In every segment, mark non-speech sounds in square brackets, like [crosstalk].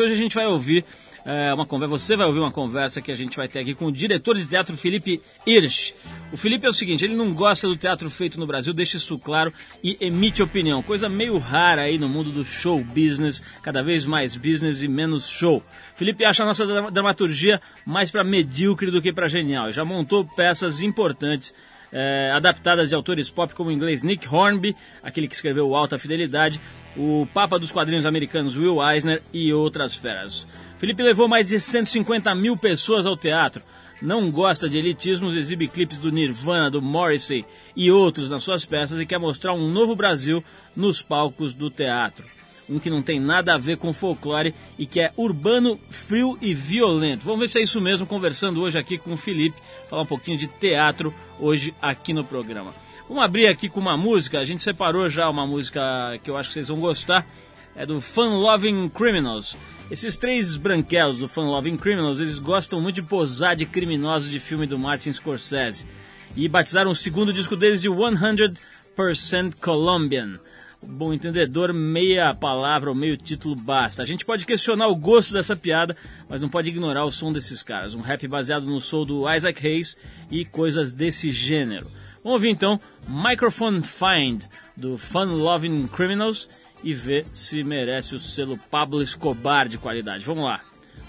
Hoje a gente vai ouvir é, uma conversa, você vai ouvir uma conversa que a gente vai ter aqui com o diretor de teatro Felipe Hirsch. O Felipe é o seguinte, ele não gosta do teatro feito no Brasil, deixa isso claro e emite opinião, coisa meio rara aí no mundo do show business, cada vez mais business e menos show. Felipe acha a nossa dramaturgia mais para medíocre do que para genial, já montou peças importantes é, adaptadas de autores pop como o inglês Nick Hornby, aquele que escreveu Alta Fidelidade, o Papa dos Quadrinhos Americanos Will Eisner e outras feras. Felipe levou mais de 150 mil pessoas ao teatro. Não gosta de elitismos, exibe clipes do Nirvana, do Morrissey e outros nas suas peças e quer mostrar um novo Brasil nos palcos do teatro. Um que não tem nada a ver com folclore e que é urbano, frio e violento. Vamos ver se é isso mesmo, conversando hoje aqui com o Felipe, falar um pouquinho de teatro hoje aqui no programa. Vamos abrir aqui com uma música. A gente separou já uma música que eu acho que vocês vão gostar. É do Fun Loving Criminals. Esses três branquelos do Fun Loving Criminals, eles gostam muito de posar de criminosos de filme do Martin Scorsese. E batizaram o segundo disco deles de 100% Colombian. Bom entendedor, meia palavra ou meio título basta. A gente pode questionar o gosto dessa piada, mas não pode ignorar o som desses caras. Um rap baseado no soul do Isaac Hayes e coisas desse gênero. Vamos ouvir então Microphone Find do Fun Loving Criminals e ver se merece o selo Pablo Escobar de qualidade. Vamos lá.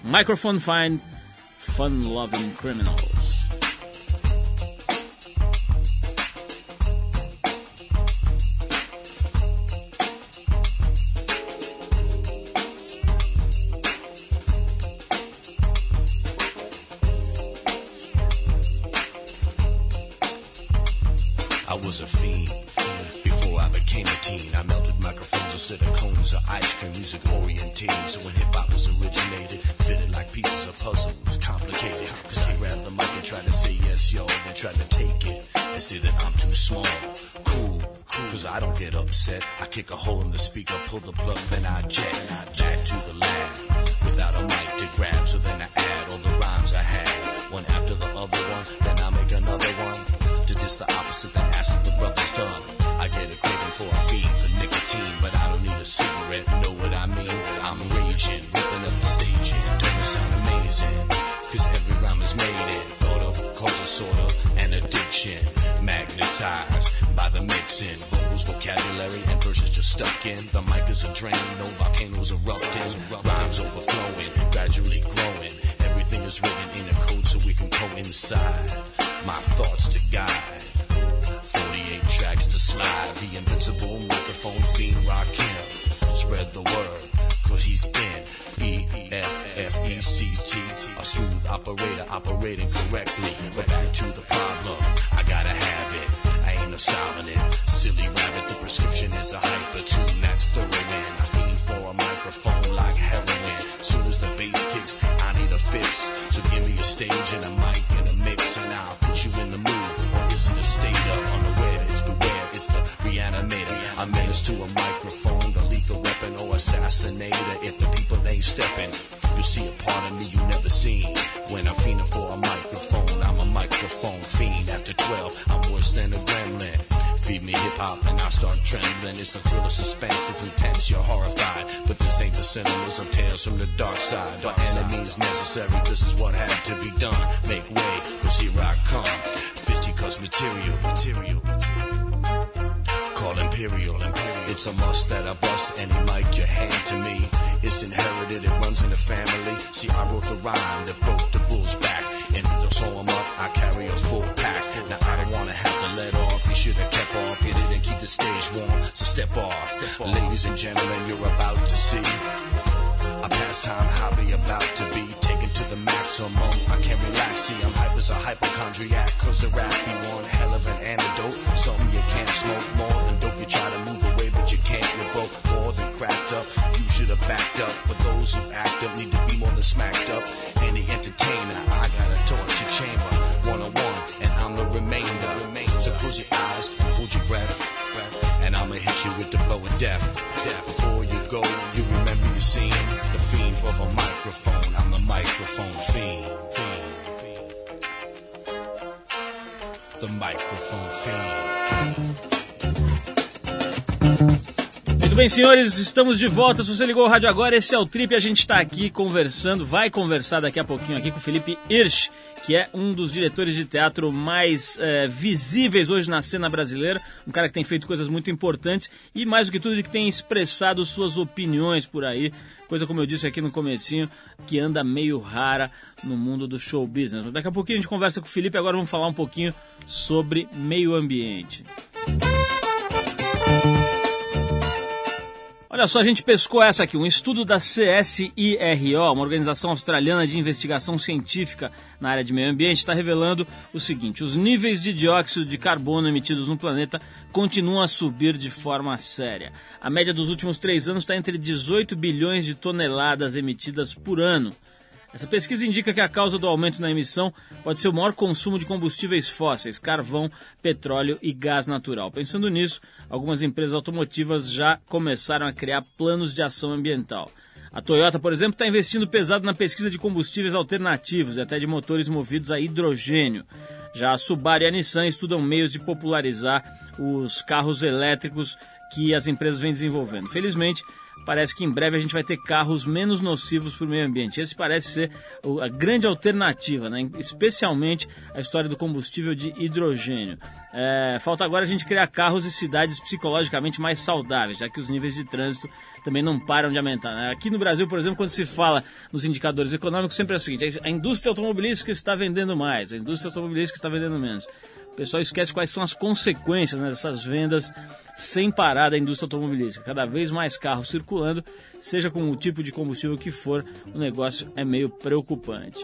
Microphone Find, Fun Loving Criminals. is a hyper tune that's the man. I fiend for a microphone like heroin. Soon as the bass kicks, I need a fix. So give me a stage and a mic and a mix, and I'll put you in the mood. Or is it a state of unaware? It's beware, it's the reanimator. I menace to a microphone, the lethal weapon or assassinator. If the people ain't stepping, you see start trembling. It's the thrill of suspense. It's intense. You're horrified. But this ain't the cinemas of tales from the dark side. Dark is necessary. This is what had to be done. Make way. Cause here I come. Fisticuffs material. Material. Call Imperial. Imperial. It's a must that I bust any mic you hand to me. It's inherited. It runs in the family. See, I wrote the rhyme that broke the bull's back. And so I'm up, I carry a full pack. Now I don't wanna have to let off you should have kept on it and keep the stage warm. So step off. step off. Ladies and gentlemen, you're about to see a pastime hobby about to be taken to the maximum. I can't relax. See, I'm hype as a hypochondriac. Cause the rap be one hell of an antidote. Something you can't smoke more than dope. You try to move away, but you can't. revoke more than cracked up. You should have backed up. But those who act up need to be more than smacked up. Any entertainer, I got a torture chamber. One on one. I'm the remainder. So close your eyes, hold your breath, and I'ma hit you with the blow of death. Before you go, you remember you seen the fiend for a microphone. I'm the microphone fiend. The microphone fiend. Muito bem, senhores, estamos de volta. Se você ligou o rádio agora, esse é o Trip. A gente está aqui conversando, vai conversar daqui a pouquinho aqui com o Felipe Hirsch, que é um dos diretores de teatro mais é, visíveis hoje na cena brasileira. Um cara que tem feito coisas muito importantes e, mais do que tudo, que tem expressado suas opiniões por aí. Coisa, como eu disse aqui no comecinho, que anda meio rara no mundo do show business. Daqui a pouquinho a gente conversa com o Felipe. Agora vamos falar um pouquinho sobre meio ambiente. Olha só, a gente pescou essa aqui, um estudo da CSIRO, uma organização australiana de investigação científica na área de meio ambiente, está revelando o seguinte: os níveis de dióxido de carbono emitidos no planeta continuam a subir de forma séria. A média dos últimos três anos está entre 18 bilhões de toneladas emitidas por ano. Essa pesquisa indica que a causa do aumento na emissão pode ser o maior consumo de combustíveis fósseis, carvão, petróleo e gás natural. Pensando nisso, algumas empresas automotivas já começaram a criar planos de ação ambiental. A Toyota, por exemplo, está investindo pesado na pesquisa de combustíveis alternativos e até de motores movidos a hidrogênio. Já a Subaru e a Nissan estudam meios de popularizar os carros elétricos que as empresas vêm desenvolvendo. Felizmente, parece que em breve a gente vai ter carros menos nocivos para o meio ambiente. Esse parece ser a grande alternativa, né? especialmente a história do combustível de hidrogênio. É, falta agora a gente criar carros e cidades psicologicamente mais saudáveis, já que os níveis de trânsito também não param de aumentar. Né? Aqui no Brasil, por exemplo, quando se fala nos indicadores econômicos, sempre é o seguinte: a indústria automobilística está vendendo mais, a indústria automobilística está vendendo menos. O pessoal esquece quais são as consequências né, dessas vendas sem parar da indústria automobilística. Cada vez mais carros circulando, seja com o tipo de combustível que for, o negócio é meio preocupante.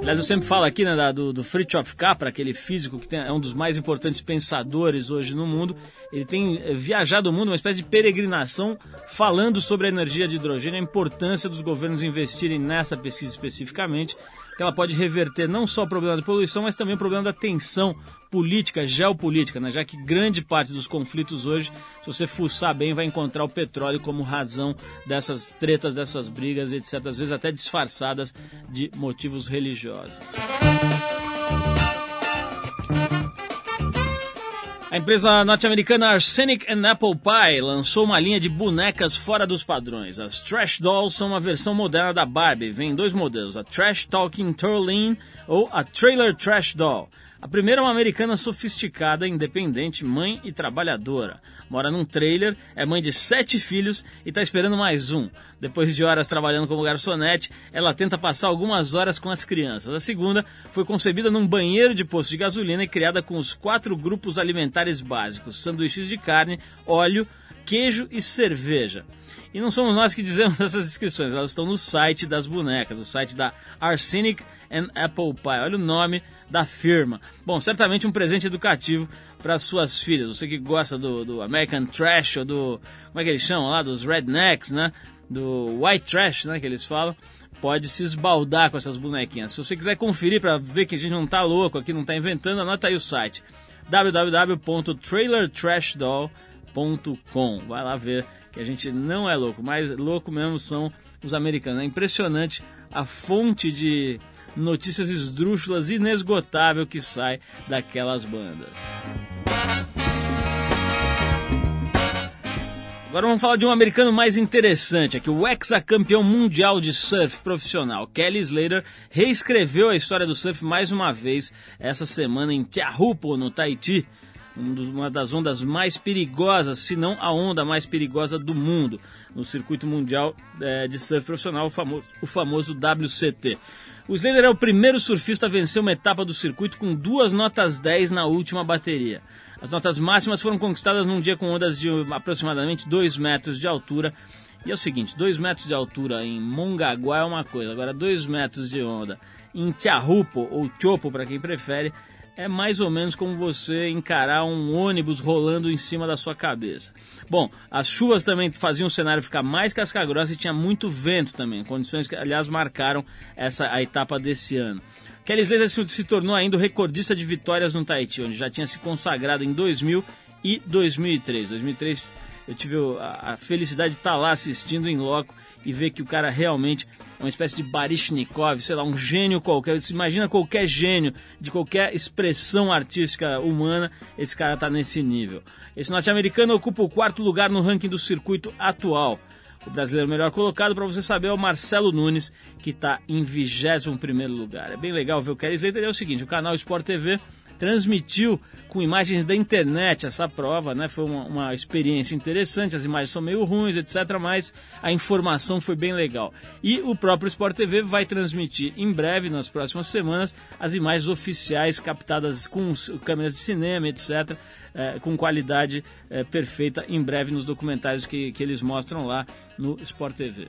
Aliás, eu sempre falo aqui né, do, do Fritjof Capra, aquele físico que tem, é um dos mais importantes pensadores hoje no mundo. Ele tem eh, viajado o mundo, uma espécie de peregrinação, falando sobre a energia de hidrogênio, a importância dos governos investirem nessa pesquisa especificamente que ela pode reverter não só o problema da poluição, mas também o problema da tensão política, geopolítica, né? já que grande parte dos conflitos hoje, se você fuçar bem, vai encontrar o petróleo como razão dessas tretas, dessas brigas, etc., às vezes até disfarçadas de motivos religiosos. A empresa norte-americana Arsenic and Apple Pie lançou uma linha de bonecas fora dos padrões. As Trash Dolls são uma versão moderna da Barbie. Vem dois modelos, a Trash Talking Turleen ou a Trailer Trash Doll. A primeira é uma americana sofisticada, independente, mãe e trabalhadora. Mora num trailer, é mãe de sete filhos e está esperando mais um. Depois de horas trabalhando como garçonete, ela tenta passar algumas horas com as crianças. A segunda foi concebida num banheiro de posto de gasolina e criada com os quatro grupos alimentares básicos: sanduíches de carne, óleo, queijo e cerveja. E não somos nós que dizemos [laughs] essas descrições, elas estão no site das bonecas, o site da Arsenic and Apple Pie. Olha o nome da firma. Bom, certamente um presente educativo para suas filhas. Você que gosta do, do, American Trash ou do. Como é que eles chamam lá? Dos Rednecks, né? Do White Trash, né? Que eles falam. Pode se esbaldar com essas bonequinhas. Se você quiser conferir para ver que a gente não tá louco aqui, não tá inventando, anota aí o site www.trailertrashdoll.com. Vai lá ver que a gente não é louco, mas louco mesmo são os americanos. É impressionante a fonte de notícias esdrúxulas inesgotável que sai daquelas bandas. Agora vamos falar de um americano mais interessante aqui, o ex-campeão mundial de surf profissional. Kelly Slater reescreveu a história do surf mais uma vez essa semana em Teahupo, no Tahiti uma das ondas mais perigosas, se não a onda mais perigosa do mundo, no circuito mundial é, de surf profissional, o famoso, o famoso WCT. O Slater é o primeiro surfista a vencer uma etapa do circuito com duas notas 10 na última bateria. As notas máximas foram conquistadas num dia com ondas de aproximadamente 2 metros de altura. E é o seguinte, 2 metros de altura em Mongaguá é uma coisa, agora 2 metros de onda em Tiahupo, ou Chopo para quem prefere, é mais ou menos como você encarar um ônibus rolando em cima da sua cabeça. Bom, as chuvas também faziam o cenário ficar mais casca-grossa e tinha muito vento também, condições que, aliás, marcaram essa a etapa desse ano. Kelly Slater se, tornou ainda o recordista de vitórias no Tahiti, onde já tinha se consagrado em 2000 e 2003. 2003 eu tive a, a felicidade de estar lá assistindo em loco e ver que o cara realmente é uma espécie de Baryshnikov, sei lá, um gênio qualquer. Você imagina qualquer gênio de qualquer expressão artística humana, esse cara está nesse nível. Esse norte-americano ocupa o quarto lugar no ranking do circuito atual. O brasileiro melhor colocado, para você saber, é o Marcelo Nunes, que está em 21 lugar. É bem legal ver o Kelly Slater. É o seguinte, o canal Sport TV transmitiu com imagens da internet essa prova, né? Foi uma, uma, experiência interessante, as imagens são meio ruins, etc., mas a informação foi bem legal. E o próprio Sport TV vai transmitir em breve, nas próximas semanas, as imagens oficiais captadas com câmeras de cinema, etc., é, com qualidade é, perfeita, em breve nos documentários que, que eles mostram lá no Sport TV.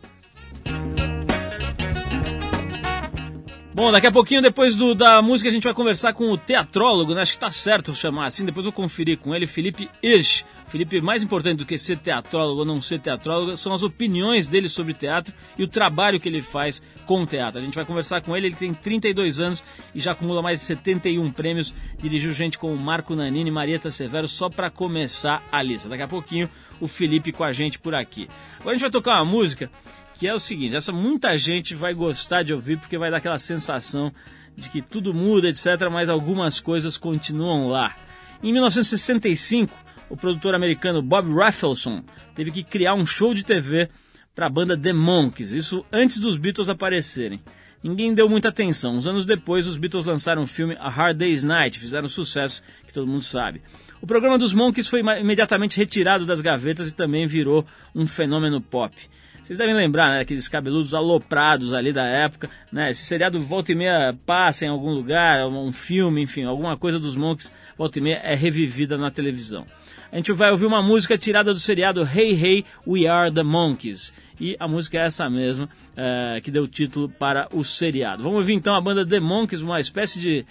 Bom, daqui a pouquinho, depois do, da música, a gente vai conversar com o teatrólogo, né? Acho que tá certo chamar assim, depois eu conferir com ele, Felipe Irsch. Felipe, mais importante do que ser teatrólogo ou não ser teatrólogo são as opiniões dele sobre teatro e o trabalho que ele faz com o teatro. A gente vai conversar com ele, ele tem 32 anos e já acumula mais de 71 prêmios, dirigiu gente como Marco Nanini e Marieta Severo só para começar a lista. Daqui a pouquinho, o Felipe com a gente por aqui. Agora a gente vai tocar uma música que é o seguinte: essa muita gente vai gostar de ouvir porque vai dar aquela sensação de que tudo muda, etc., mas algumas coisas continuam lá. Em 1965, o produtor americano Bob Rafelson teve que criar um show de TV para a banda The Monkees, isso antes dos Beatles aparecerem. Ninguém deu muita atenção. Uns anos depois, os Beatles lançaram o filme A Hard Day's Night, fizeram sucesso que todo mundo sabe. O programa dos Monkees foi imediatamente retirado das gavetas e também virou um fenômeno pop. Vocês devem lembrar, né, aqueles cabeludos aloprados ali da época, né? Esse seriado volta e meia passa em algum lugar, um filme, enfim, alguma coisa dos Monks, volta e meia é revivida na televisão. A gente vai ouvir uma música tirada do seriado Hey Hey, We Are the Monkeys. E a música é essa mesma, é, que deu título para o seriado. Vamos ouvir então a banda The Monkeys, uma espécie de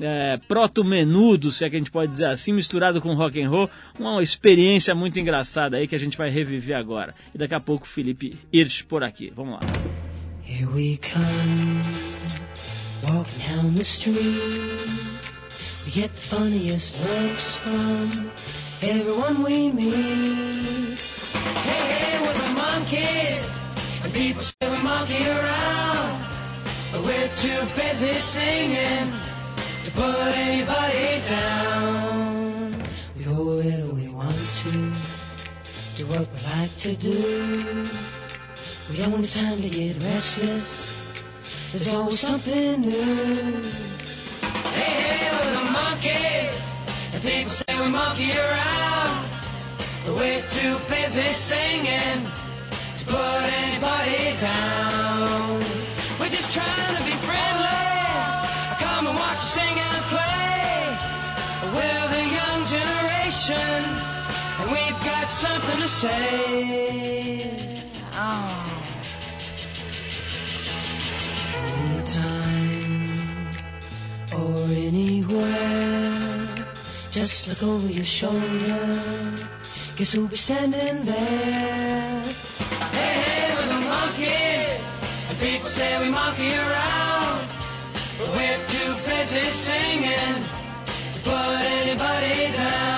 é, proto-menudo, se é que a gente pode dizer assim, misturado com rock and roll, uma experiência muito engraçada aí que a gente vai reviver agora. E daqui a pouco Felipe Hirsch por aqui. Vamos lá. Here we come, walking down the street. We get the funniest looks from everyone we meet. Hey, hey, we're the monkeys, and people say we monkey around, but we're too busy singing. to put anybody down. We go where we want to, do what we like to do. We don't have time to get restless. There's always something new. Hey, hey, we're the monkeys, and people say we monkey around. But we're too busy singing to put anybody down. We're just trying to be friendly. Come and watch us sing and play. We're the young generation, and we've got something to say. Oh. Anytime or anywhere, just look over your shoulder. Guess who'll be standing there? Hey, hey, we're the monkeys, and people say we monkey around. But we're too busy singing to put anybody down.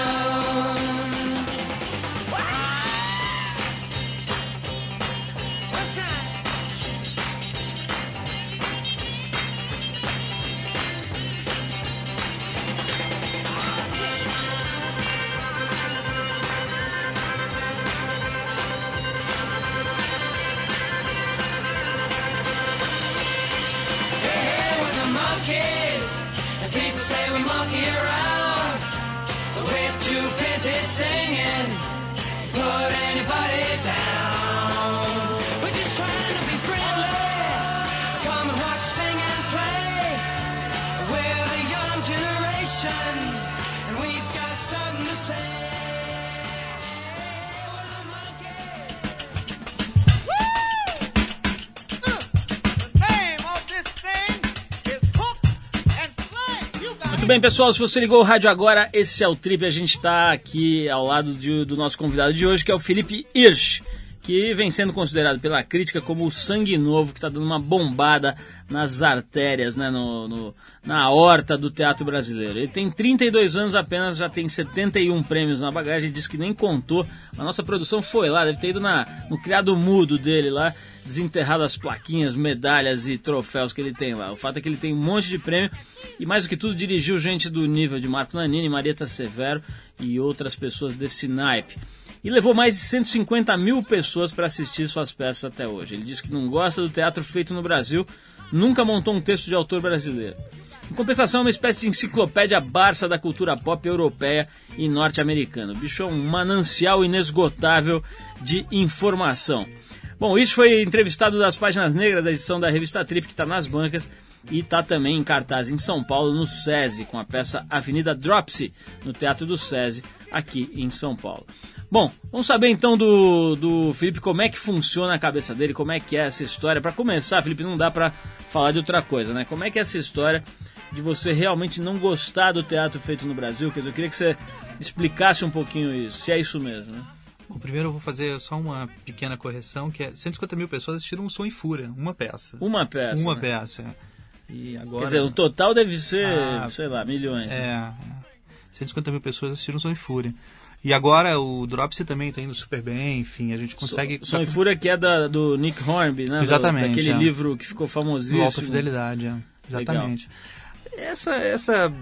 Bem, pessoal, se você ligou o rádio agora, esse é o Trip. A gente está aqui ao lado de, do nosso convidado de hoje, que é o Felipe Hirsch. Que vem sendo considerado pela crítica como o sangue novo que está dando uma bombada nas artérias, né, no, no, na horta do teatro brasileiro. Ele tem 32 anos apenas, já tem 71 prêmios na bagagem, diz que nem contou. A nossa produção foi lá, deve ter ido na, no criado mudo dele lá, desenterrado as plaquinhas, medalhas e troféus que ele tem lá. O fato é que ele tem um monte de prêmio e mais do que tudo dirigiu gente do nível de Marco Nanini, Marieta Severo e outras pessoas desse naipe e levou mais de 150 mil pessoas para assistir suas peças até hoje. Ele diz que não gosta do teatro feito no Brasil, nunca montou um texto de autor brasileiro. Em compensação, é uma espécie de enciclopédia barça da cultura pop europeia e norte-americana. O bicho é um manancial inesgotável de informação. Bom, isso foi entrevistado das páginas negras da edição da revista Trip, que está nas bancas, e está também em cartaz em São Paulo, no SESI, com a peça Avenida Dropsy, no Teatro do SESI, aqui em São Paulo. Bom, vamos saber então do, do Felipe como é que funciona a cabeça dele, como é que é essa história. Para começar, Felipe, não dá para falar de outra coisa, né? Como é que é essa história de você realmente não gostar do teatro feito no Brasil? Quer dizer, eu queria que você explicasse um pouquinho isso, se é isso mesmo, né? Bom, primeiro eu vou fazer só uma pequena correção, que é 150 mil pessoas assistiram um Som e Fúria, uma peça. Uma peça. Uma né? peça. E agora... Quer dizer, o total deve ser, ah, sei lá, milhões. É, né? 150 mil pessoas assistiram Som e Fúria. E agora o Dropsy também está indo super bem, enfim, a gente consegue... Som e Fúria que é da, do Nick Hornby, né? Exatamente. Daquele é. livro que ficou famosíssimo. Alta Fidelidade, é. exatamente. Legal. Essa, essa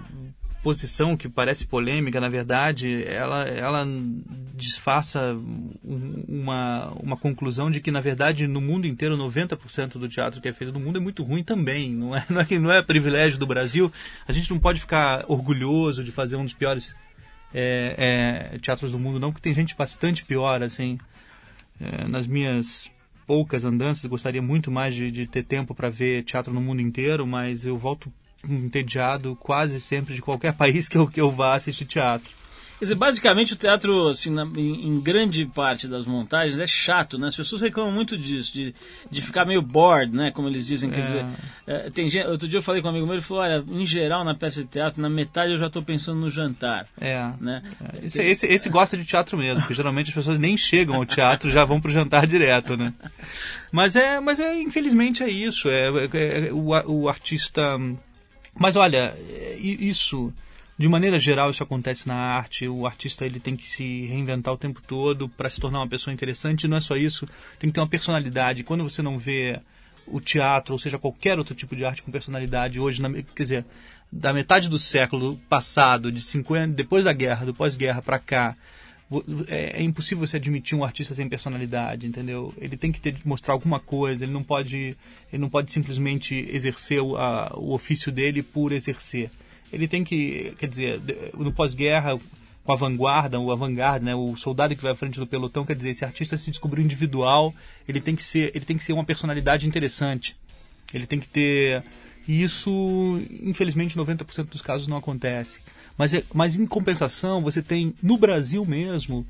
posição que parece polêmica, na verdade, ela, ela disfarça uma, uma conclusão de que, na verdade, no mundo inteiro, 90% do teatro que é feito no mundo é muito ruim também. Não é, [laughs] não é, não é privilégio do Brasil. A gente não pode ficar orgulhoso de fazer um dos piores é, é, teatros do mundo, não, porque tem gente bastante pior, assim. É, nas minhas poucas andanças, gostaria muito mais de, de ter tempo para ver teatro no mundo inteiro, mas eu volto entediado quase sempre de qualquer [laughs] país que eu, que eu vá assistir teatro. Quer dizer, basicamente o teatro, assim, na, em, em, grande parte das montagens, é chato, né? As pessoas reclamam muito disso, de, de ficar meio bored, né? Como eles dizem. Quer é. dizer, é, tem gente, outro dia eu falei com um amigo meu, ele falou, olha, em geral na peça de teatro, na metade eu já estou pensando no jantar. É. Né? É. Esse, esse, esse, gosta de teatro mesmo, porque geralmente as pessoas nem chegam ao teatro já vão para o jantar direto, né? Mas é, mas é, infelizmente é isso. É, é, é o, o artista... Mas olha, é, isso de maneira geral isso acontece na arte. O artista ele tem que se reinventar o tempo todo para se tornar uma pessoa interessante. E não é só isso. Tem que ter uma personalidade. Quando você não vê o teatro ou seja qualquer outro tipo de arte com personalidade hoje na, quer dizer da metade do século passado de 50 depois da guerra do pós-guerra para cá é, é, impossível você admitir um artista sem personalidade, entendeu? Ele tem que ter mostrar alguma coisa, ele não pode, ele não pode simplesmente exercer o, a, o ofício dele por exercer ele tem que, quer dizer, no pós-guerra, com a vanguarda, o avant né, o soldado que vai à frente do pelotão, quer dizer, esse artista se descobriu individual, ele tem que ser, ele tem que ser uma personalidade interessante. Ele tem que ter e isso, infelizmente, 90% dos casos não acontece. Mas, é, mas em compensação, você tem no Brasil mesmo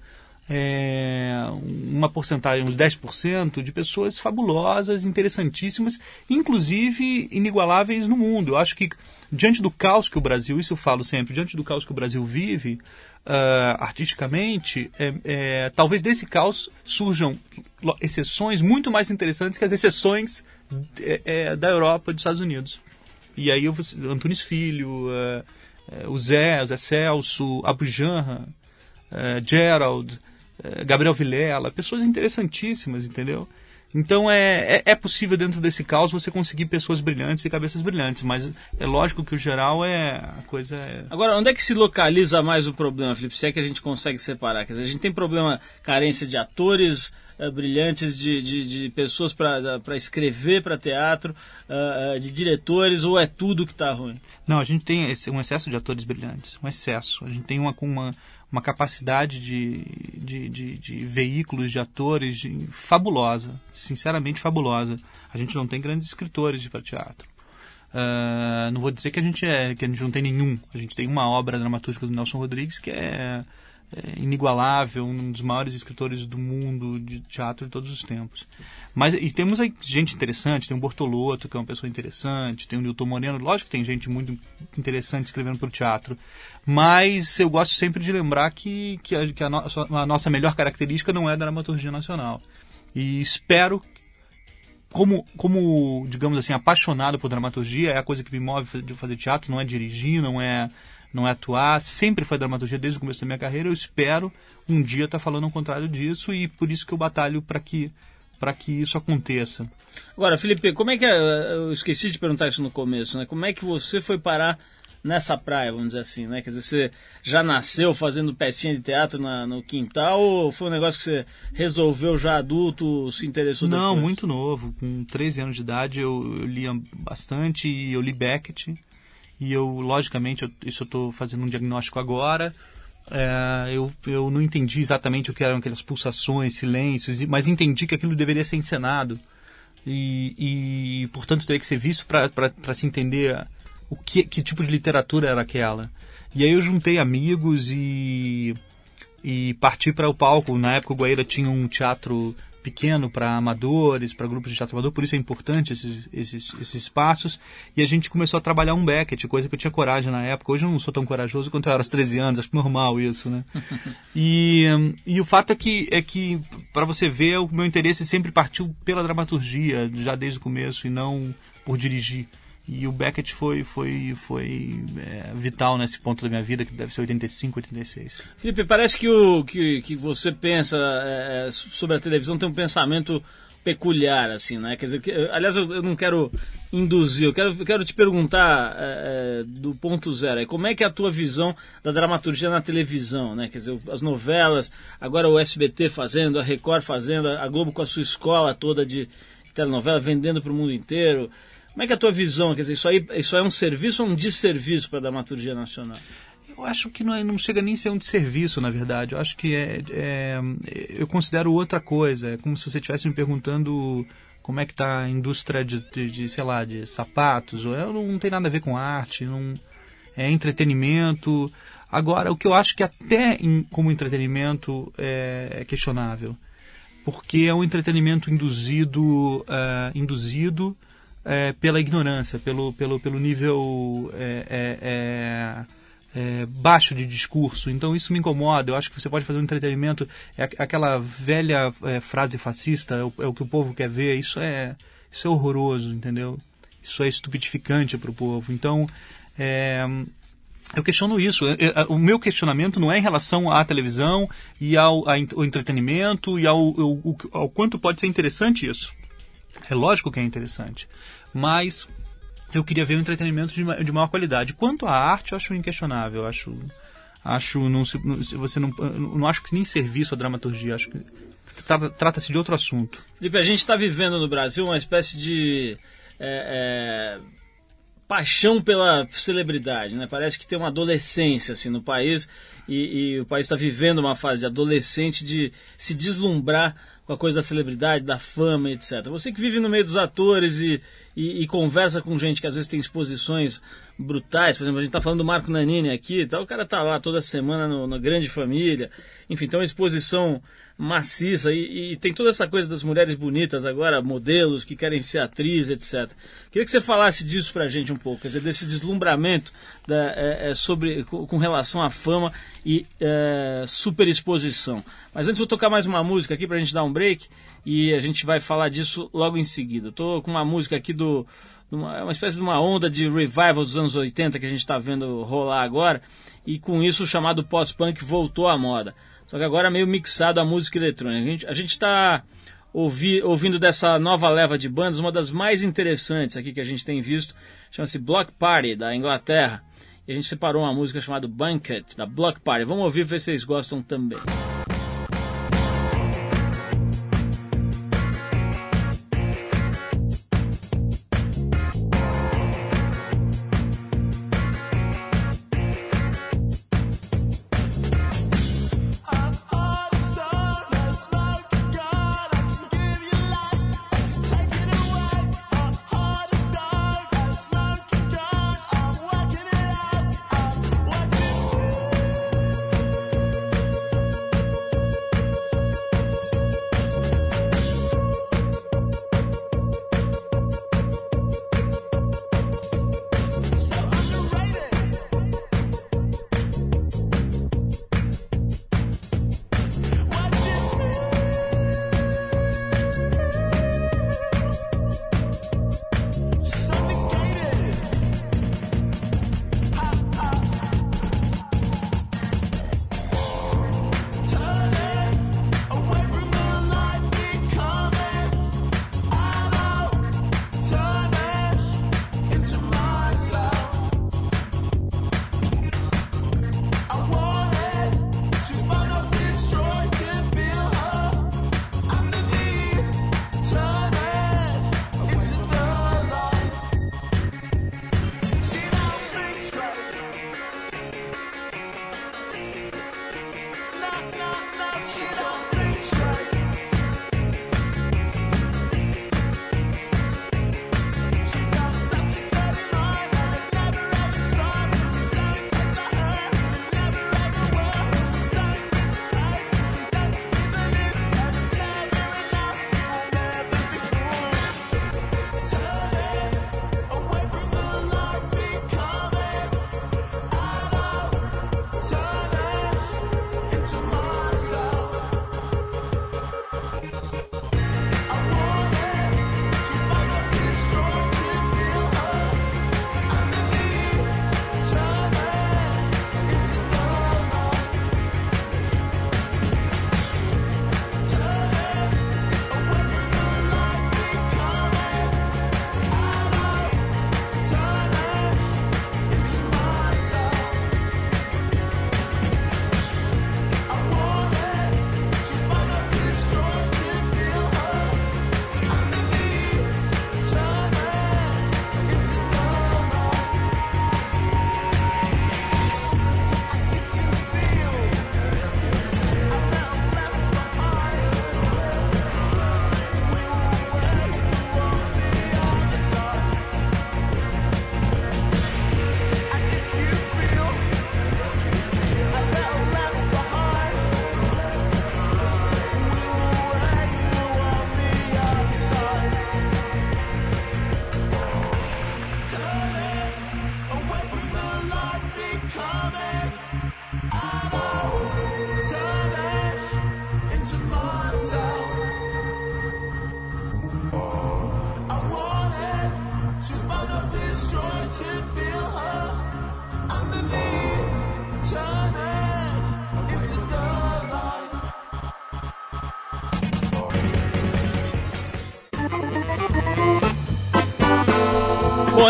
é, uma porcentagem, uns 10% de pessoas fabulosas, interessantíssimas, inclusive inigualáveis no mundo. Eu acho que diante do caos que o Brasil, isso eu falo sempre, diante do caos que o Brasil vive, uh, artisticamente, é, é, talvez desse caos surjam exceções muito mais interessantes que as exceções é, é da Europa e dos Estados Unidos. E aí Antunes Filho, uh, o Zé, Zé Celso, Abu Janra, Gerald, Gabriel Vilela, pessoas interessantíssimas, entendeu? Então é, é, é, possível dentro desse caos você conseguir pessoas brilhantes e cabeças brilhantes, mas é lógico que o geral é a coisa. É... Agora, onde é que se localiza mais o problema, Felipe? Se é que a gente consegue separar? Quer dizer, a gente tem problema, carência de atores uh, brilhantes, de, de, de pessoas para escrever para teatro, uh, uh, de diretores, ou é tudo que está ruim? Não, a gente tem esse, um excesso de atores brilhantes, um excesso. A gente tem uma, uma uma capacidade de, de, de, de veículos, de atores de, fabulosa, sinceramente fabulosa. A gente não tem grandes escritores para teatro. Uh, não vou dizer que a gente é que a gente não tem nenhum. A gente tem uma obra dramatúrgica do Nelson Rodrigues que é é, inigualável, um dos maiores escritores do mundo de teatro de todos os tempos. Mas e temos aí gente interessante, tem o Bortolotto, que é uma pessoa interessante, tem o Nilton Moreno, lógico que tem gente muito interessante escrevendo para o teatro. Mas eu gosto sempre de lembrar que, que, a, que a, no, a nossa melhor característica não é a dramaturgia nacional. E espero como, como, digamos assim, apaixonado por dramaturgia, é a coisa que me move de fazer teatro, não é dirigir, não é, não é atuar, sempre foi dramaturgia desde o começo da minha carreira. Eu espero um dia estar tá falando ao contrário disso e por isso que eu batalho para que para que isso aconteça. Agora, Felipe, como é que é, eu esqueci de perguntar isso no começo, né? Como é que você foi parar nessa praia, vamos dizer assim, né? Quer dizer, você já nasceu fazendo pecinha de teatro na, no quintal ou foi um negócio que você resolveu já adulto, se interessou Não, depois? muito novo. Com 13 anos de idade eu, eu lia bastante e eu li Beckett. E eu, logicamente, eu, isso eu estou fazendo um diagnóstico agora. É, eu, eu não entendi exatamente o que eram aquelas pulsações, silêncios, mas entendi que aquilo deveria ser encenado. E, e portanto, teria que ser visto para se entender o que, que tipo de literatura era aquela. E aí eu juntei amigos e, e parti para o palco. Na época o Guaíra tinha um teatro pequeno para amadores, para grupos de teatro amador, por isso é importante esses, esses, esses espaços. E a gente começou a trabalhar um Beckett, coisa que eu tinha coragem na época. Hoje eu não sou tão corajoso quanto eu era aos 13 anos, acho normal isso, né? [laughs] e, e o fato é que, é que para você ver, o meu interesse sempre partiu pela dramaturgia, já desde o começo, e não por dirigir. E o Beckett foi, foi, foi é, vital nesse ponto da minha vida, que deve ser 85, 86. Felipe, parece que o que, que você pensa é, é, sobre a televisão tem um pensamento peculiar, assim, né? Quer dizer, que, aliás, eu, eu, não quero induzir, eu quero, quero te perguntar é, é do ponto zero, é, como é que é a tua visão da dramaturgia na televisão, né? Quer dizer, as novelas, agora o SBT fazendo, a Record fazendo, a Globo com a sua escola toda de telenovela, vendendo para o mundo inteiro. Como é que é a tua visão? Quer dizer, isso, aí, isso é um serviço ou um desserviço para a dramaturgia nacional? Eu acho que não, é, não chega nem a ser um desserviço, na verdade. Eu acho que é, é, eu considero outra coisa. É como se você estivesse me perguntando como é que está a indústria de, de, de, sei lá, de sapatos. Eu não, não tem nada a ver com arte, não é entretenimento. Agora, o que eu acho que até em, como entretenimento é, é, questionável, porque é um entretenimento induzido, uh, induzido é, pela ignorância, pelo, pelo, pelo nível é, é, é, é, baixo de discurso. Então isso me incomoda. Eu acho que você pode fazer um entretenimento. É aquela velha frase fascista, é o, é o, que o povo quer ver. Isso é, isso é horroroso, entendeu? Isso é estupidificante para o povo. Então, eu questiono isso. O meu questionamento não é em relação à televisão e ao, ao entretenimento e ao, ao, ao quanto pode ser interessante isso. É lógico que é interessante, mas eu queria ver um entretenimento de, de maior qualidade. Quanto à arte, eu acho inquestionável. Eu acho, acho não você não, não acho que nem serviço à dramaturgia. Acho que trata-se de outro assunto. Felipe, a gente está vivendo no Brasil uma espécie de é, é, paixão pela celebridade, né? Parece que tem uma adolescência assim no país e, e o país está vivendo uma fase adolescente de se deslumbrar com a coisa da celebridade, da fama, etc. Você que vive no meio dos atores e, e, e conversa com gente que às vezes tem exposições brutais, por exemplo, a gente está falando do Marco Nanini aqui, tá, o cara tá lá toda semana no, na Grande Família, enfim, tem uma exposição maciça e, e, tem toda essa coisa das mulheres bonitas agora, modelos que querem ser atriz, etc. Queria que você falasse disso pra gente um pouco, quer dizer, desse deslumbramento da, é, é, sobre, com, com, relação à fama e é, superexposição. Mas antes vou tocar mais uma música aqui pra gente dar um break e a gente vai falar disso logo em seguida. Estou com uma música aqui do uma, uma espécie de uma onda de revival dos anos 80 que a gente está vendo rolar agora, e com isso o chamado pós-punk voltou à moda. Só que agora meio mixado a música eletrônica. A gente está ouvi, ouvindo dessa nova leva de bandas, uma das mais interessantes aqui que a gente tem visto, chama-se Block Party, da Inglaterra. E a gente separou uma música chamada Banquet, da Block Party. Vamos ouvir ver se vocês gostam também.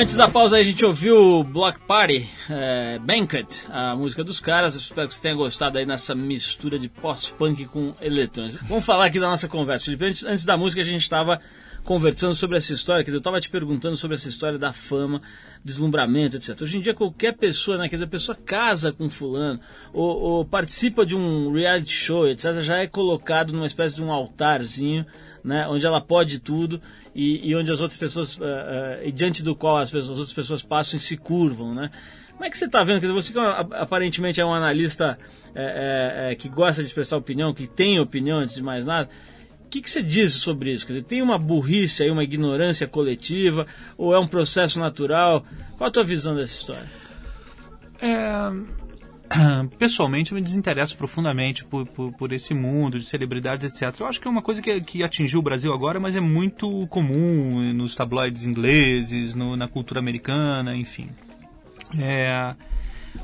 Antes da pausa a gente ouviu Block Party, é, Banquet, a música dos caras. Espero que você tenha gostado aí nessa mistura de pós-punk com eletrônica. Vamos falar aqui da nossa conversa, Felipe. Antes, antes da música a gente estava conversando sobre essa história, quer dizer, eu estava te perguntando sobre essa história da fama, deslumbramento, etc. Hoje em dia qualquer pessoa, né, quer dizer, a pessoa casa com fulano, ou, ou participa de um reality show, etc., já é colocado numa espécie de um altarzinho, né, onde ela pode tudo e, e onde as outras pessoas, uh, uh, e diante do qual as, pessoas, as outras pessoas passam e se curvam, né? Como é que você está vendo? Dizer, você que aparentemente é um analista é, é, é, que gosta de expressar opinião, que tem opinião antes de mais nada, o que, que você diz sobre isso? Quer dizer, tem uma burrice aí, uma ignorância coletiva, ou é um processo natural? Qual a tua visão dessa história? É, [clears throat] pessoalmente eu me desinteresso profundamente por, por, por, esse mundo de celebridades, etc. Eu acho que é uma coisa que, que atingiu o Brasil agora, mas é muito comum nos tabloides ingleses, no, na cultura americana, enfim. É,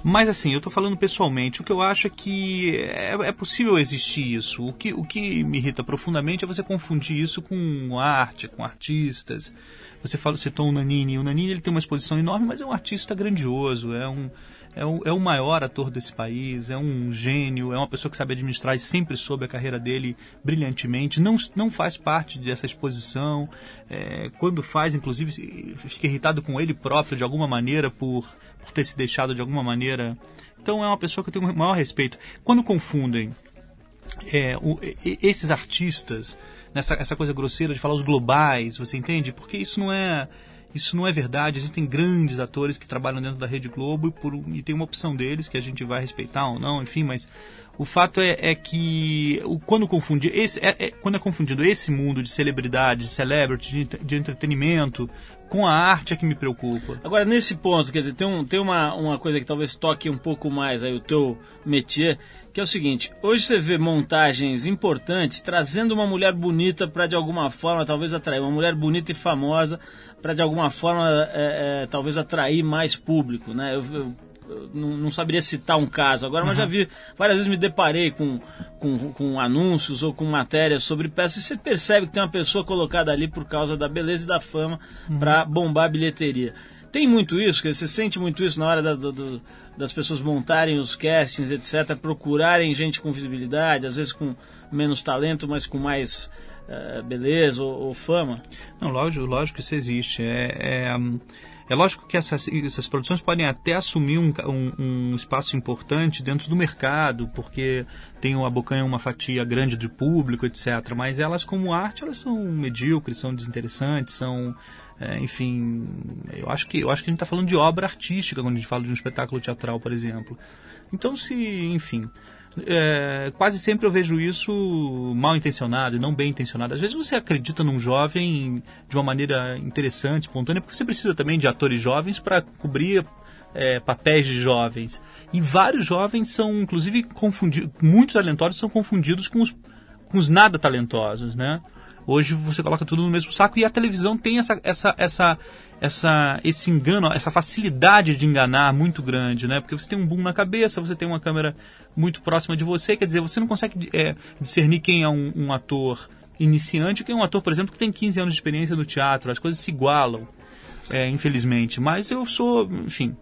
mas assim, eu estou falando pessoalmente, o que eu acho é que é, é, possível existir isso. O que, o que me irrita profundamente é você confundir isso com arte, com artistas. Você fala, citou o Nanini. O Nanini ele tem uma exposição enorme, mas é um artista grandioso, é um é o, é o maior ator desse país, é um gênio, é uma pessoa que sabe administrar e sempre soube a carreira dele brilhantemente. Não, não faz parte dessa exposição. É, quando faz, inclusive, fica irritado com ele próprio de alguma maneira por, por ter se deixado de alguma maneira. Então é uma pessoa que eu tenho o maior respeito. Quando confundem é, o, esses artistas, nessa essa coisa grosseira de falar os globais, você entende? Porque isso não é isso não é verdade. Existem grandes atores que trabalham dentro da Rede Globo e, por, e tem uma opção deles que a gente vai respeitar ou não, enfim, mas o fato é, é que quando confundir esse, é, é, quando é confundido esse mundo de celebridade, celebrity, de, de, entretenimento com a arte é que me preocupa. Agora nesse ponto, quer dizer, tem, um, tem uma, uma coisa que talvez toque um pouco mais aí o teu métier, que é o seguinte: hoje você vê montagens importantes trazendo uma mulher bonita para de alguma forma talvez atrair uma mulher bonita e famosa para de alguma forma é, é, talvez atrair mais público, né? Eu, eu, eu não, saberia citar um caso agora, uhum. mas já vi várias vezes me deparei com, com, com, anúncios ou com matérias sobre peças e você percebe que tem uma pessoa colocada ali por causa da beleza e da fama uhum. para bombar a bilheteria. Tem muito isso, você sente muito isso na hora da, do, do, das pessoas montarem os castings, etc., procurarem gente com visibilidade, às vezes com menos talento, mas com mais uh, beleza ou, ou, fama? Não, lógico, lógico que isso existe. É, é, é lógico que essas, essas produções podem até assumir um, um, um, espaço importante dentro do mercado, porque tem a Bocanha uma fatia grande de público, etc. Mas elas, como arte, elas são medíocres, são desinteressantes, são é, enfim, eu acho que eu acho que a gente está falando de obra artística quando a gente fala de um espetáculo teatral, por exemplo. Então, se, enfim, é, quase sempre eu vejo isso mal intencionado e não bem intencionado. Às vezes você acredita num jovem de uma maneira interessante, espontânea, porque você precisa também de atores jovens para cobrir é, papéis de jovens. E vários jovens são, inclusive, confundidos, muitos talentosos são confundidos com os, com os nada talentosos, né? Hoje você coloca tudo no mesmo saco e a televisão tem essa, essa, essa, essa, esse engano, essa facilidade de enganar muito grande, né? Porque você tem um boom na cabeça, você tem uma câmera muito próxima de você, quer dizer, você não consegue é, discernir quem é um, um ator iniciante quem é um ator, por exemplo, que tem 15 anos de experiência no teatro. As coisas se igualam, é, infelizmente. Mas eu sou, enfim,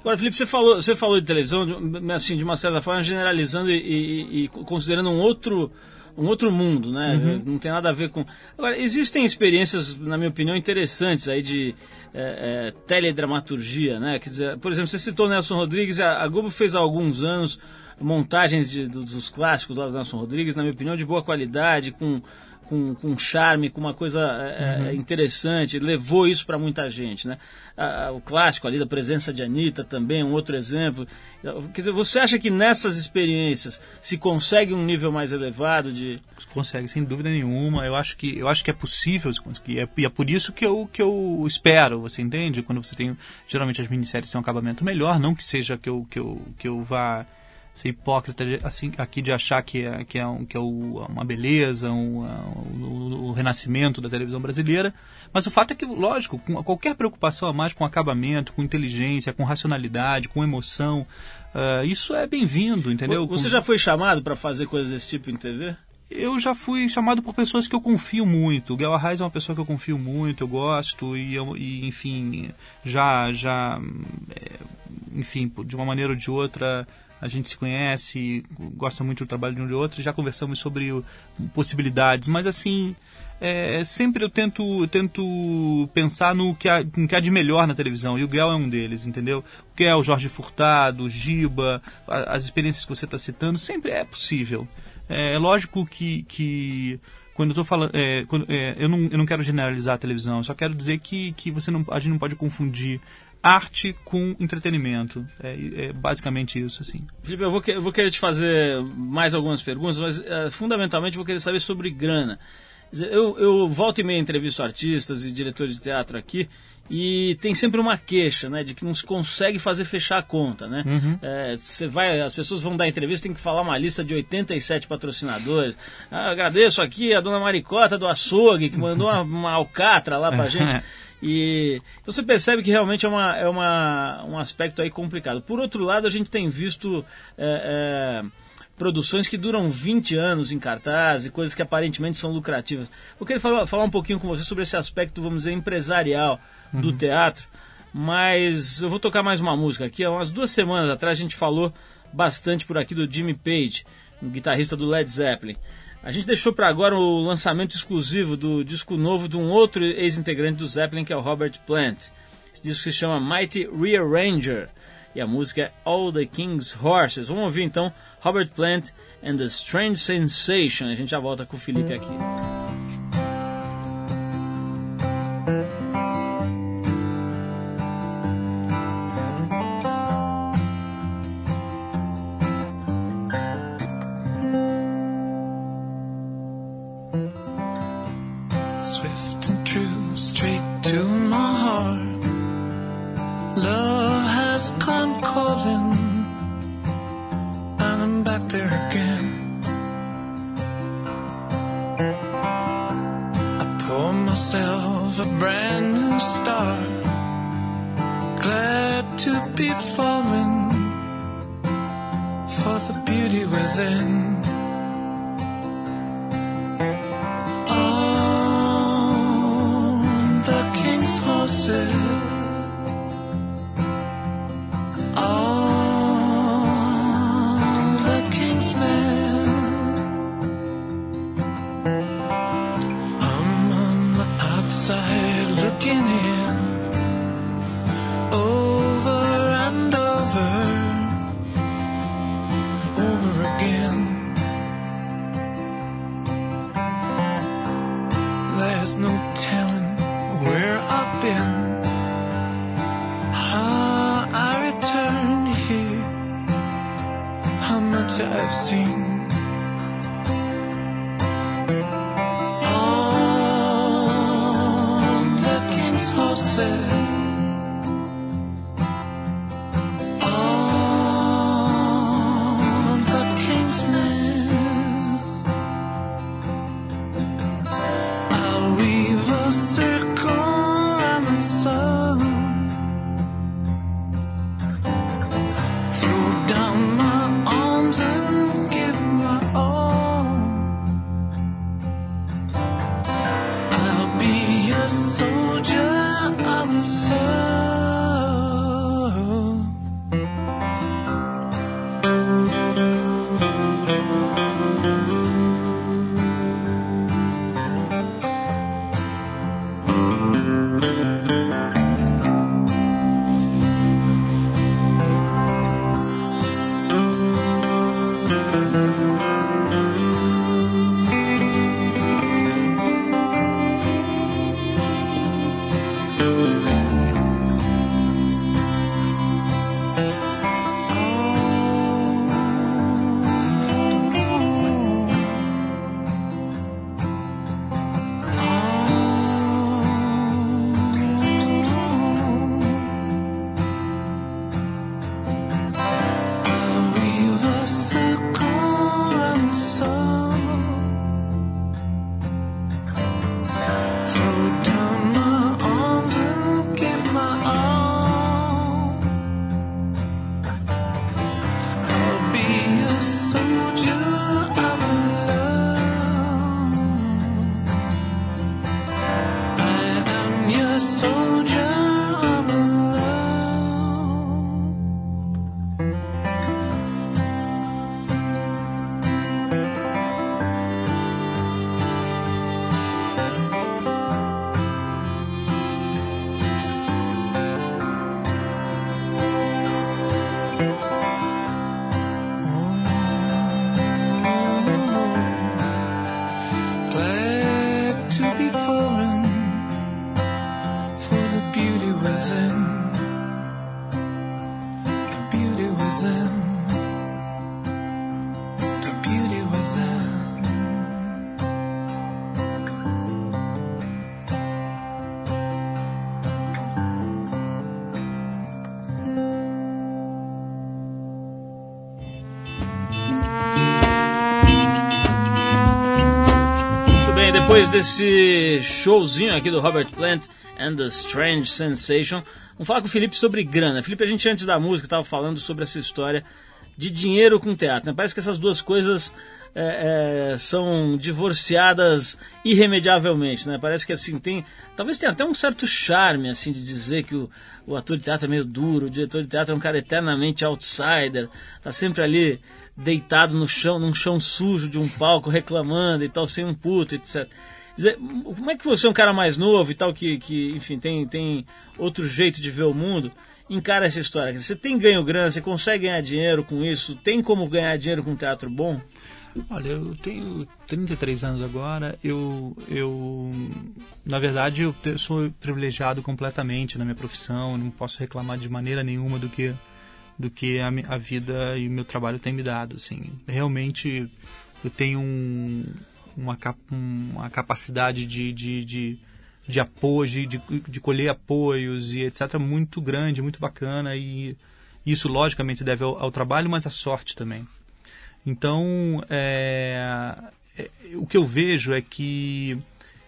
Agora, Felipe, você falou, você falou de televisão, assim, de uma certa forma, generalizando e, e, e considerando um outro, um outro mundo, né? Uhum. Não tem nada a ver com. Agora, existem experiências, na minha opinião, interessantes aí de é, é, teledramaturgia, né? Quer dizer, por exemplo, você citou Nelson Rodrigues, a, a Globo fez há alguns anos montagens de, dos clássicos do Nelson Rodrigues, na minha opinião, de boa qualidade, com com, com charme, com uma coisa é, é uhum. interessante, levou isso para muita gente, né? o clássico ali da presença de Anitta também, um outro exemplo. Quer dizer, você acha que nessas experiências se consegue um nível mais elevado de... Consegue, sem dúvida nenhuma. Eu acho que, eu acho que é possível conseguir. É, e é por isso que eu, que eu espero, você entende? Quando você tem... Geralmente as minisséries têm um acabamento melhor, não que seja que eu, que eu, que eu vá ser hipócrita assim, aqui de achar que é, que é, um, que é uma beleza, um, um, o renascimento da televisão brasileira. Mas o fato é que, lógico, qualquer preocupação a mais com acabamento, com inteligência, com racionalidade, com emoção, uh, isso é bem-vindo, entendeu? Você já foi chamado para fazer coisas desse tipo em TV? eu já fui chamado por pessoas que eu confio muito. O Guel Arraes é uma pessoa que eu confio muito, eu gosto e, eu, e enfim, já, já, é, enfim, de uma maneira ou de outra a gente se conhece, gosta muito do trabalho de um de outro, já conversamos sobre possibilidades, mas assim, é, sempre eu tento, tento pensar no que, há, no que há de melhor na televisão, e o Guel é um deles, entendeu? O Guel, Jorge Furtado, Giba, as experiências que você está citando, sempre é possível. É, é lógico que, que quando eu estou falando, é, quando, é, eu, não, eu não quero generalizar a televisão, eu só quero dizer que, que você não, a gente não pode confundir arte com entretenimento. É, é, basicamente isso, assim. Felipe, eu vou, eu vou querer te fazer mais algumas perguntas, mas é, fundamentalmente eu vou querer saber sobre grana. Eu, eu volto e meia entrevisto artistas e diretores de teatro aqui e tem sempre uma queixa, né, de que não se consegue fazer fechar a conta, né? Uhum. É, você vai, as pessoas vão dar entrevista, tem que falar uma lista de 87 patrocinadores. Ah, agradeço aqui a dona Maricota do Açougue, que mandou uma, uma alcatra lá pra [laughs] gente. E, então você percebe que realmente é, uma, é uma, um aspecto aí complicado. Por outro lado, a gente tem visto é, é, produções que duram 20 anos em cartaz e coisas que aparentemente são lucrativas. Eu queria falar, falar um pouquinho com você sobre esse aspecto, vamos dizer, empresarial do uhum. teatro, mas eu vou tocar mais uma música aqui. Há umas duas semanas atrás a gente falou bastante por aqui do Jimmy Page, um guitarrista do Led Zeppelin. A gente deixou para agora o lançamento exclusivo do disco novo de um outro ex-integrante do Zeppelin, que é o Robert Plant. Esse disco se chama Mighty Rearranger e a música é All the King's Horses. Vamos ouvir então Robert Plant and the Strange Sensation. A gente já volta com o Felipe aqui. Desse showzinho aqui do Robert Plant and the Strange Sensation, vamos falar com o Felipe sobre grana. Felipe, a gente antes da música estava falando sobre essa história de dinheiro com teatro. Né? Parece que essas duas coisas é, é, são divorciadas irremediavelmente, né? Parece que assim tem, talvez tenha até um certo charme assim de dizer que o, o ator de teatro é meio duro, o diretor de teatro é um cara eternamente outsider, tá sempre ali deitado no chão, num chão sujo de um palco, reclamando e tal, sem um puto, etc. Como é que você é um cara mais novo e tal, que, que enfim, tem, tem outro jeito de ver o mundo, encara essa história? Você tem ganho grana, você consegue ganhar dinheiro com isso? Tem como ganhar dinheiro com teatro bom? Olha, eu tenho 33 anos agora. Eu, eu na verdade, eu sou privilegiado completamente na minha profissão. Não posso reclamar de maneira nenhuma do que do que a, a vida e o meu trabalho tem me dado. Assim, realmente, eu tenho um- uma, uma capacidade de, de, de, de apoio, de, de, de colher apoios e etc. muito grande, muito bacana. E isso, logicamente, se deve ao, ao trabalho, mas à sorte também. Então, é, é, o que eu vejo é que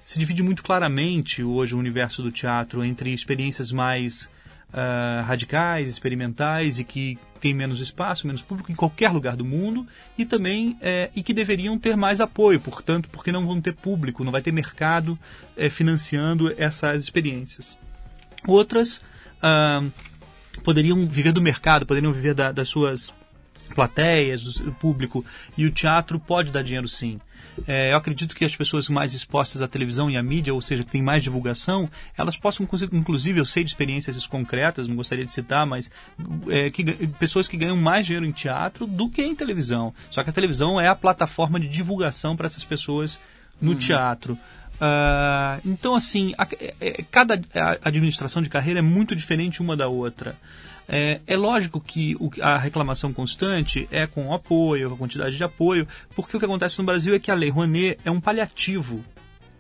se divide muito claramente hoje o universo do teatro entre experiências mais ah, radicais, experimentais e que tem menos espaço, menos público em qualquer lugar do mundo e também é, e que deveriam ter mais apoio, portanto, porque não vão ter público, não vai ter mercado é, financiando essas experiências. Outras ah, poderiam viver do mercado, poderiam viver da- das suas plateias, o público, e o teatro pode dar dinheiro sim. É, eu acredito que as pessoas mais expostas à televisão e à mídia, ou seja, que tem mais divulgação, elas possam, inclusive, eu sei de experiências concretas, não gostaria de citar, mas é, que, pessoas que ganham mais dinheiro em teatro do que em televisão. Só que a televisão é a plataforma de divulgação para essas pessoas no teatro. Ah, então, assim, a- é- é- cada a- administração de carreira é muito diferente uma da outra. É, é lógico que o- a reclamação constante é com apoio, com a quantidade de apoio, porque o que acontece no Brasil é que a Lei Rouanet é um paliativo,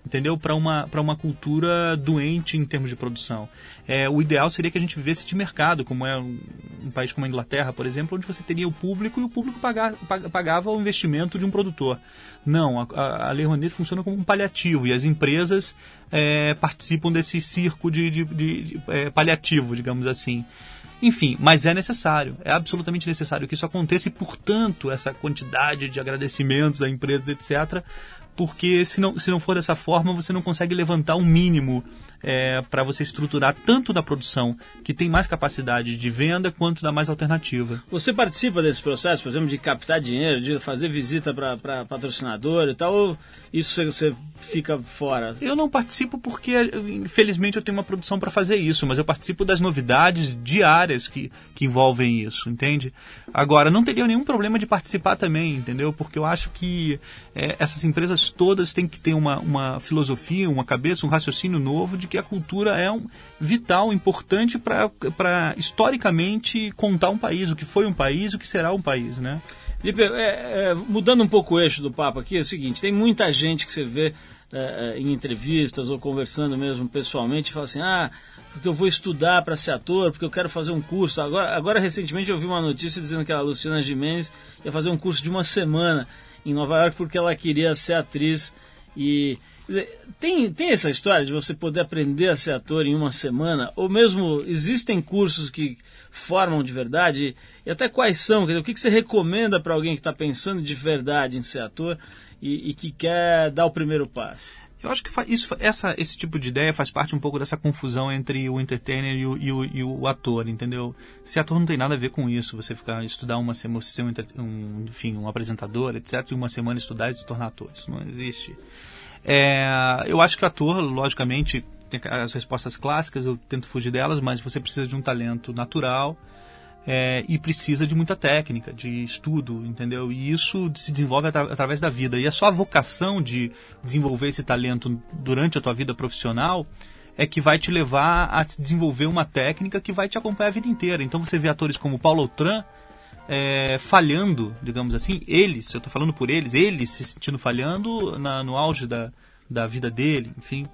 entendeu? Para uma, uma cultura doente em termos de produção. É, o ideal seria que a gente vivesse de mercado, como é um, um país como a Inglaterra, por exemplo, onde você teria o público e o público paga- pag- pagava o investimento de um produtor. Não, a, a, a Lei Rouanet funciona como um paliativo e as empresas é, participam desse circo de, de- de- de, é, paliativo, digamos assim. Enfim, mas é necessário, é absolutamente necessário que isso aconteça e, portanto, essa quantidade de agradecimentos a empresas, etc., porque se não, se não for dessa forma, você não consegue levantar um mínimo para você estruturar tanto da produção, que tem mais capacidade de venda, quanto da mais alternativa. Você participa desse processo, por exemplo, de captar dinheiro, de fazer visita para patrocinador e tal, ou isso você, você fica fora? Eu não participo porque, infelizmente, eu tenho uma produção para fazer isso, mas eu participo das novidades diárias que, que envolvem isso, entende? Agora, não teria nenhum problema de participar também, entendeu? Porque eu acho que é, essas empresas todas têm que ter uma, uma filosofia, uma cabeça, um raciocínio novo de que a cultura é um, vital, importante para, historicamente, contar um país, o que foi um país, o que será um país, né? Felipe, é, é, mudando um pouco o eixo do papo aqui, é o seguinte, tem muita gente que você vê é, é, em entrevistas ou conversando mesmo pessoalmente, fala assim, ah, porque eu vou estudar para ser ator, porque eu quero fazer um curso. Agora, agora recentemente eu vi uma notícia dizendo que a Luciana Gimenez ia fazer um curso de uma semana em Nova York porque ela queria ser atriz e... Tem, tem essa história de você poder aprender a ser ator em uma semana? Ou mesmo existem cursos que formam de verdade? E até quais são? Dizer, o que, você recomenda para alguém que está pensando de verdade em ser ator e, e, que quer dar o primeiro passo? Eu acho que isso, essa, esse tipo de ideia faz parte um pouco dessa confusão entre o entertainer e o, e o, e o ator, entendeu? Se ator não tem nada a ver com isso, você ficar estudar uma semana, ser um, um, enfim, um apresentador, etc., e uma semana estudar e se tornar ator. Isso não existe. É, eu acho que o ator, logicamente, tem as respostas clássicas, eu tento fugir delas, mas você precisa de um talento natural. é, e precisa de muita técnica, de estudo, entendeu? E isso se desenvolve atra através da vida. E a vocação de desenvolver esse talento durante a tua vida profissional é que vai te levar a desenvolver uma técnica que vai te acompanhar a vida inteira. Então você vê atores como Paulo Outram é, falhando, digamos assim, eles, eu estou falando por eles, eles se sentindo falhando na, no auge da, da vida dele, enfim.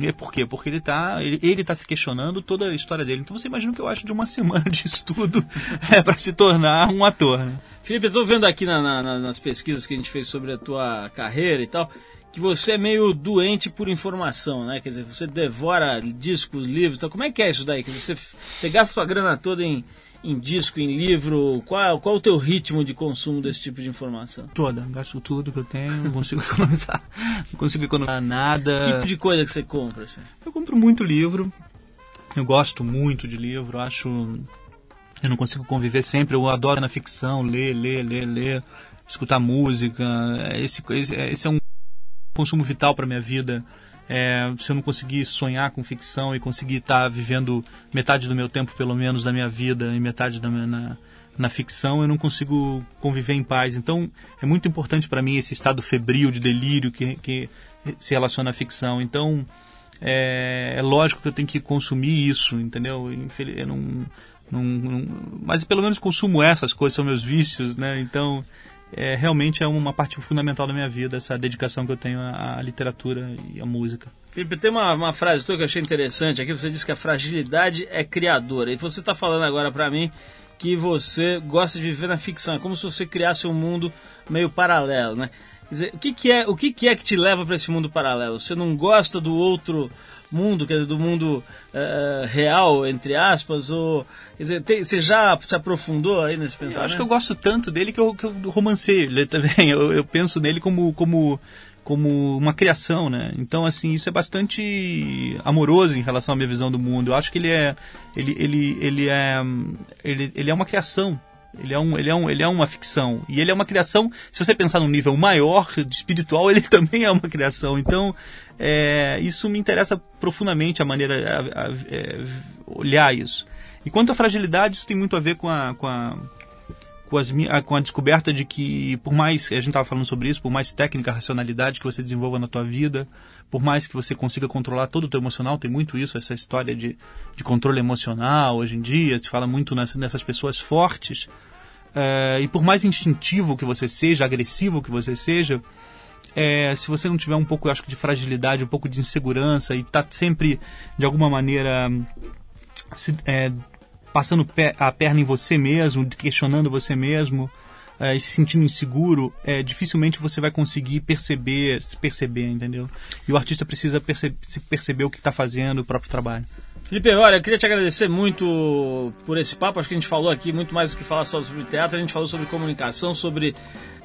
E é por quê? Porque ele está ele, ele tá se questionando toda a história dele. Então você imagina o que eu acho de uma [laughs] semana de estudo é, para se tornar um ator, né? Felipe, eu estou vendo aqui na, na, nas pesquisas que a gente fez sobre a tua carreira e tal, que você é meio doente por informação, né? Quer dizer, você devora discos, livros, então como é que é isso daí? Quer dizer, você, você gasta sua grana toda em, em disco, em livro? Qual, qual o teu ritmo de consumo desse tipo de informação? Toda, gasto tudo que eu tenho, não consigo [laughs] economizar, não consigo economizar nada. Que tipo de coisa que você compra? Assim? Eu compro muito livro, eu gosto muito de livro, acho... Eu não consigo conviver sempre, eu adoro na ficção, ler, ler, ler, ler, escutar música, esse, esse, esse é um consumo vital para minha vida. É, se eu não conseguir sonhar com ficção e conseguir estar tá vivendo metade do meu tempo, pelo menos, da minha vida e metade da minha, na, na ficção, eu não consigo conviver em paz. Então, é muito importante para mim esse estado febril de delírio que, que se relaciona à ficção. Então, é, é, lógico que eu tenho que consumir isso, entendeu? Eu não, não, não, mas pelo menos consumo essas coisas, são meus vícios, né? Então, é, realmente é uma parte fundamental da minha vida, essa dedicação que eu tenho à, à literatura e à música. Felipe, tem uma, uma frase tua que eu achei interessante aqui, você disse que a fragilidade é criadora. E você está falando agora para mim que você gosta de viver na ficção, é como se você criasse um mundo meio paralelo, né? Quer dizer, o que, que é o que, que é que te leva para esse mundo paralelo? Você não gosta do outro mundo, quer dizer, do mundo uh, real, entre aspas, ou quer dizer, tem, você já se aprofundou aí nesse pensamento? Eu acho que eu gosto tanto dele que eu, que eu romancei ele [laughs] também. Eu, eu penso nele como, como como uma criação, né? Então, assim, isso é bastante amoroso em relação à minha visão do mundo. Eu acho que ele é, ele, ele, ele é, ele, ele é uma criação ele é, um, ele, é um, ele é uma ficção. E ele é uma criação, se você pensar num nível maior, espiritual, [laughs] ele também é uma criação. Então, é, isso me interessa profundamente a maneira a, é, olhar isso. E quanto à fragilidade, isso tem muito a ver com a, com a, com, as, com a descoberta de que, por mais, a gente estava falando sobre isso, por mais técnica, racionalidade que você desenvolva na tua vida, por mais que você consiga controlar todo o teu emocional, tem muito isso, essa história de, de controle emocional hoje em dia, se fala muito nessas, nessas pessoas fortes, é, e por mais instintivo que você seja, agressivo que você seja, é, se você não tiver um pouco, acho que, de fragilidade, um pouco de insegurança e está sempre, de alguma maneira, se, é, passando a perna em você mesmo, questionando você mesmo, é, se sentindo inseguro, é, dificilmente você vai conseguir perceber, se perceber, entendeu? E o artista precisa perce se perceber o que está fazendo, o próprio trabalho. Felipe, olha, eu queria te agradecer muito por esse papo. Acho que a gente falou aqui muito mais do que falar só sobre teatro, a gente falou sobre comunicação, sobre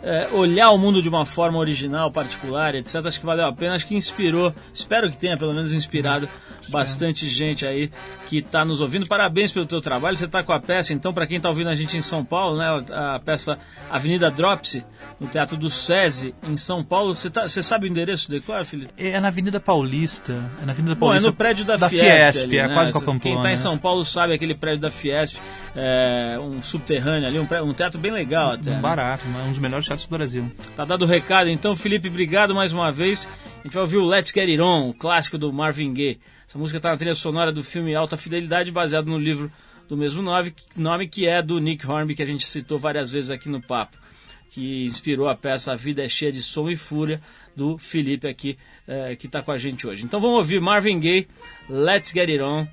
é, olhar o mundo de uma forma original, particular, etc. Acho que valeu a pena, acho que inspirou, espero que tenha pelo menos inspirado bastante gente aí que está nos ouvindo. Parabéns pelo teu trabalho. Você está com a peça, então, para quem está ouvindo a gente em São Paulo, né, a peça Avenida Dropsy, no Teatro do SESI, em São Paulo. Você, tá, você sabe o endereço do decor, Felipe? É na Avenida Paulista. É na Avenida Paulista. Bom, é no prédio da, da Fiesp. Fiesp ali, é né? quase com a Pamplona. Quem está em São Paulo sabe aquele prédio da Fiesp, é, um subterrâneo ali, um, um teatro bem legal até. Um barato, um dos melhores teatros do Brasil. Tá dado o recado, então, Felipe, obrigado mais uma vez. A gente vai ouvir o Let's Get It On, o clássico do Marvin Gaye. Essa música está na trilha sonora do filme Alta Fidelidade, baseado no livro do mesmo nome, nome que é do Nick Hornby, que a gente citou várias vezes aqui no papo, que inspirou a peça A Vida é Cheia de Som e Fúria, do Felipe aqui, é, que está com a gente hoje. Então vamos ouvir Marvin Gaye, Let's Get It On.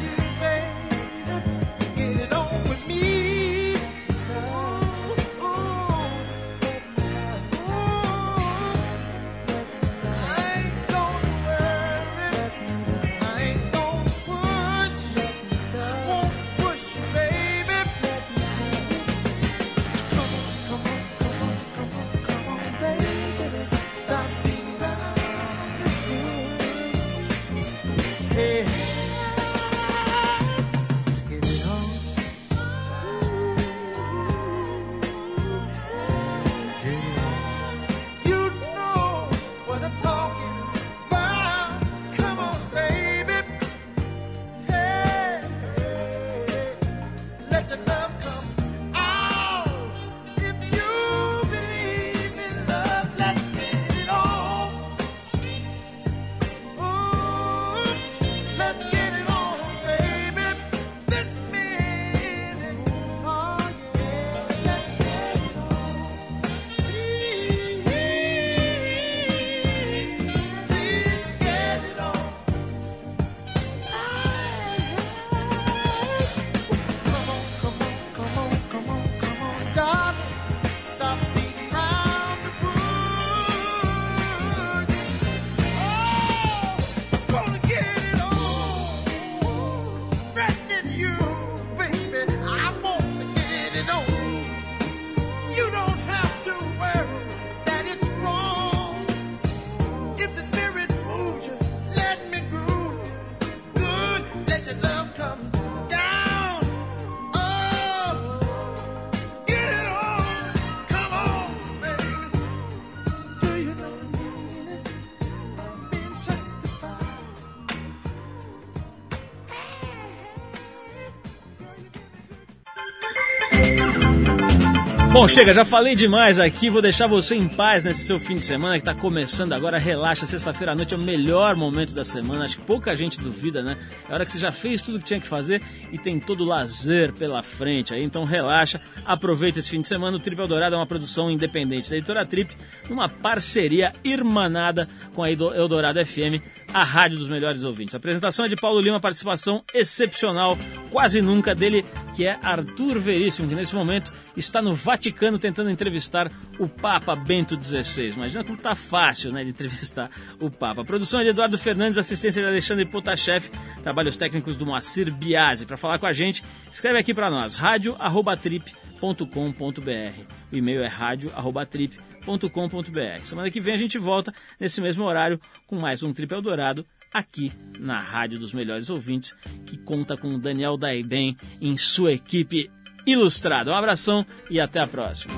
you. Bom, chega, já falei demais aqui, vou deixar você em paz nesse seu fim de semana que tá começando agora. Relaxa, sexta-feira à noite é o melhor momento da semana. Acho que pouca gente duvida, né? É hora que você já fez tudo que tinha que fazer e tem todo o lazer pela frente aí. Então relaxa, aproveita esse fim de semana. O Trip Eldorado é uma produção independente da editora Trip, numa parceria irmanada com a Eldorado FM, a rádio dos melhores ouvintes. A apresentação é de Paulo Lima, participação excepcional, quase nunca dele, que é Arthur Veríssimo, que nesse momento está no Vaticano tentando entrevistar o Papa Bento XVI. Imagina como tá fácil, né, de entrevistar o Papa. Produção é de Eduardo Fernandes, assistência de Alexandre Potashev, trabalhos técnicos do Moacir Biasi. Para falar com a gente, escreve aqui para nós, radio@trip.com.br. O e-mail é radio@trip.com.br. Semana que vem a gente volta nesse mesmo horário com mais um Trip Eldorado aqui na Rádio dos Melhores Ouvintes, que conta com o Daniel Daiben em sua equipe ilustrada. Um abração e até a próxima.